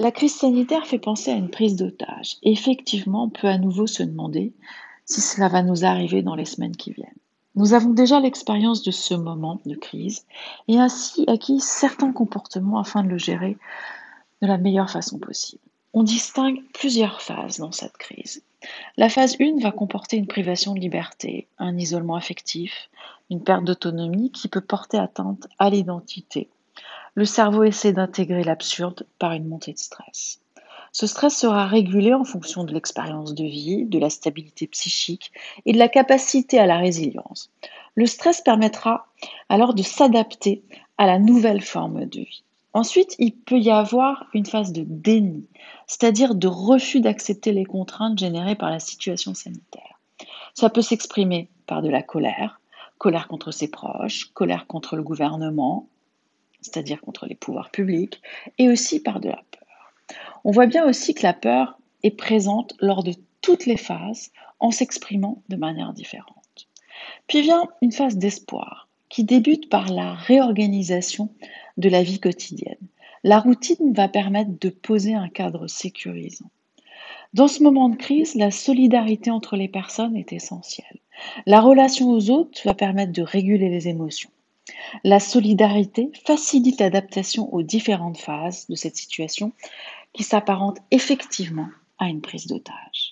La crise sanitaire fait penser à une prise d'otage. Effectivement, on peut à nouveau se demander si cela va nous arriver dans les semaines qui viennent. Nous avons déjà l'expérience de ce moment de crise et ainsi acquis certains comportements afin de le gérer de la meilleure façon possible. On distingue plusieurs phases dans cette crise. La phase 1 va comporter une privation de liberté, un isolement affectif, une perte d'autonomie qui peut porter atteinte à l'identité. Le cerveau essaie d'intégrer l'absurde par une montée de stress. Ce stress sera régulé en fonction de l'expérience de vie, de la stabilité psychique et de la capacité à la résilience. Le stress permettra alors de s'adapter à la nouvelle forme de vie. Ensuite, il peut y avoir une phase de déni, c'est-à-dire de refus d'accepter les contraintes générées par la situation sanitaire. Ça peut s'exprimer par de la colère, colère contre ses proches, colère contre le gouvernement, c'est-à-dire contre les pouvoirs publics, et aussi par de la peur. On voit bien aussi que la peur est présente lors de toutes les phases en s'exprimant de manière différente. Puis vient une phase d'espoir qui débute par la réorganisation de la vie quotidienne. La routine va permettre de poser un cadre sécurisant. Dans ce moment de crise, la solidarité entre les personnes est essentielle. La relation aux autres va permettre de réguler les émotions. La solidarité facilite l'adaptation aux différentes phases de cette situation qui s'apparente effectivement à une prise d'otage.